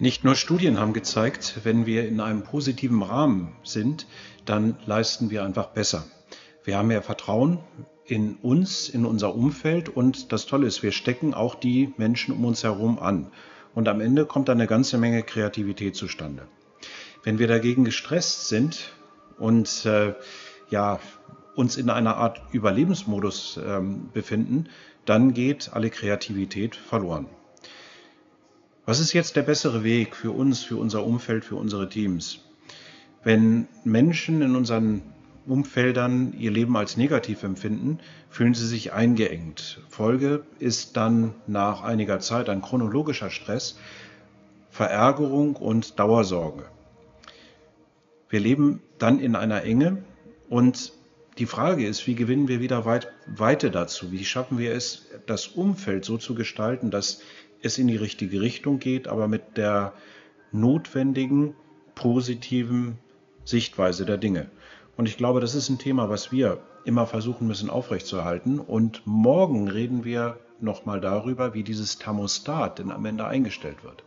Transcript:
Nicht nur Studien haben gezeigt, wenn wir in einem positiven Rahmen sind, dann leisten wir einfach besser. Wir haben mehr Vertrauen in uns, in unser Umfeld und das Tolle ist, wir stecken auch die Menschen um uns herum an. Und am Ende kommt dann eine ganze Menge Kreativität zustande. Wenn wir dagegen gestresst sind und äh, ja, uns in einer Art Überlebensmodus ähm, befinden, dann geht alle Kreativität verloren. Was ist jetzt der bessere Weg für uns, für unser Umfeld, für unsere Teams? Wenn Menschen in unseren Umfeldern ihr Leben als negativ empfinden, fühlen sie sich eingeengt. Folge ist dann nach einiger Zeit ein chronologischer Stress, Verärgerung und Dauersorge. Wir leben dann in einer Enge und die Frage ist, wie gewinnen wir wieder Weite dazu? Wie schaffen wir es, das Umfeld so zu gestalten, dass es in die richtige Richtung geht, aber mit der notwendigen positiven Sichtweise der Dinge. Und ich glaube, das ist ein Thema, was wir immer versuchen müssen aufrechtzuerhalten. Und morgen reden wir nochmal darüber, wie dieses Thermostat denn am Ende eingestellt wird.